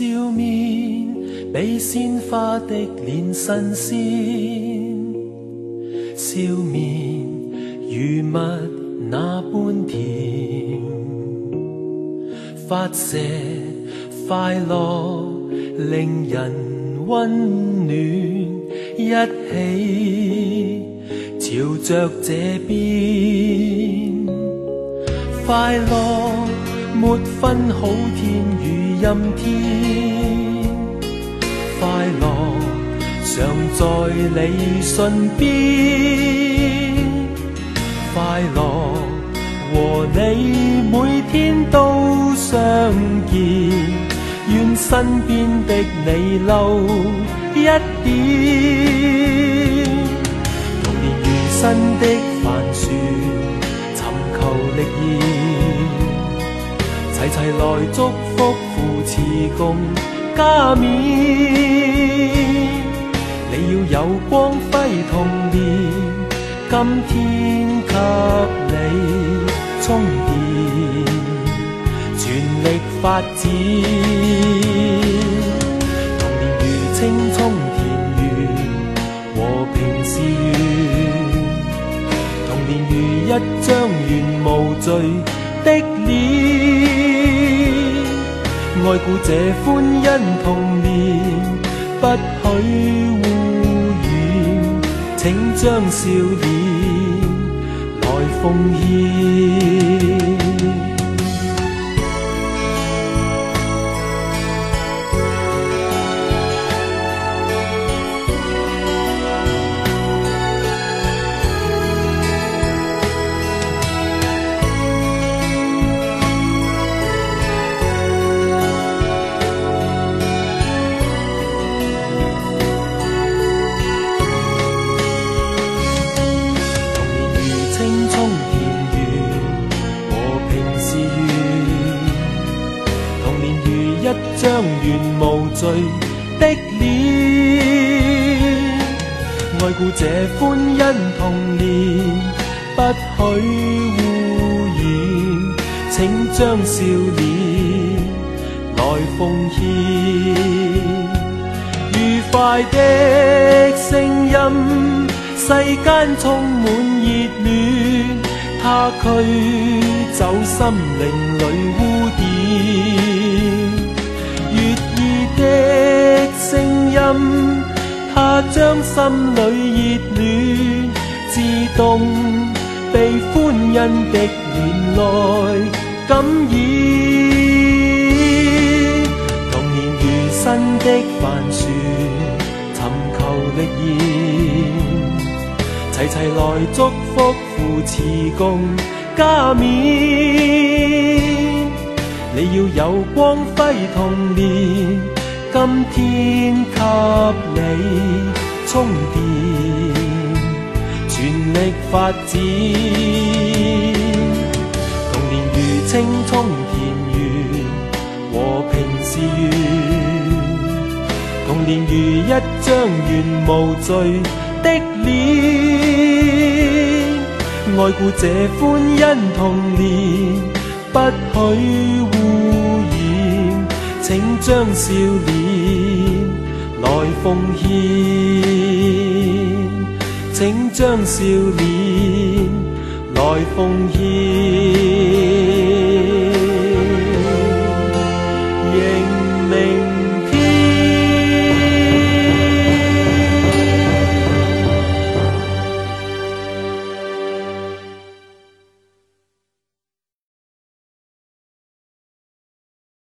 笑面比鲜花的脸新鲜，笑面如蜜那般甜，发射快乐令人温暖，一起朝着这边，快乐没分好天与。阴天，快乐常在你身边，快乐和你每天都相见。愿身边的你留一点，童年如新的帆船，寻求利益。齐齐来祝福，扶持共加冕。你要有光辉童年，今天给你充电，全力发展。童年如青葱田园，和平是缘。童年如一张圆无罪的脸。爱顾这欢欣童年，不许污染，请将笑脸来奉献。无罪的脸，爱护这欢欣童年，不许污染，请将笑脸来奉献。愉快的声音，世间充满热恋，他驱走心灵里污。将心里熱暖自動被歡欣的連来感染，童年如新的帆船，尋求力源，齊齊來祝福扶持共加冕。你要有光輝童年。今天给你充电，全力发展。童年如青葱田园，和平是缘。童年如一张圆无罪的脸，爱顾这欢欣童年，不许污。请将笑脸来奉献，请将笑脸来奉献。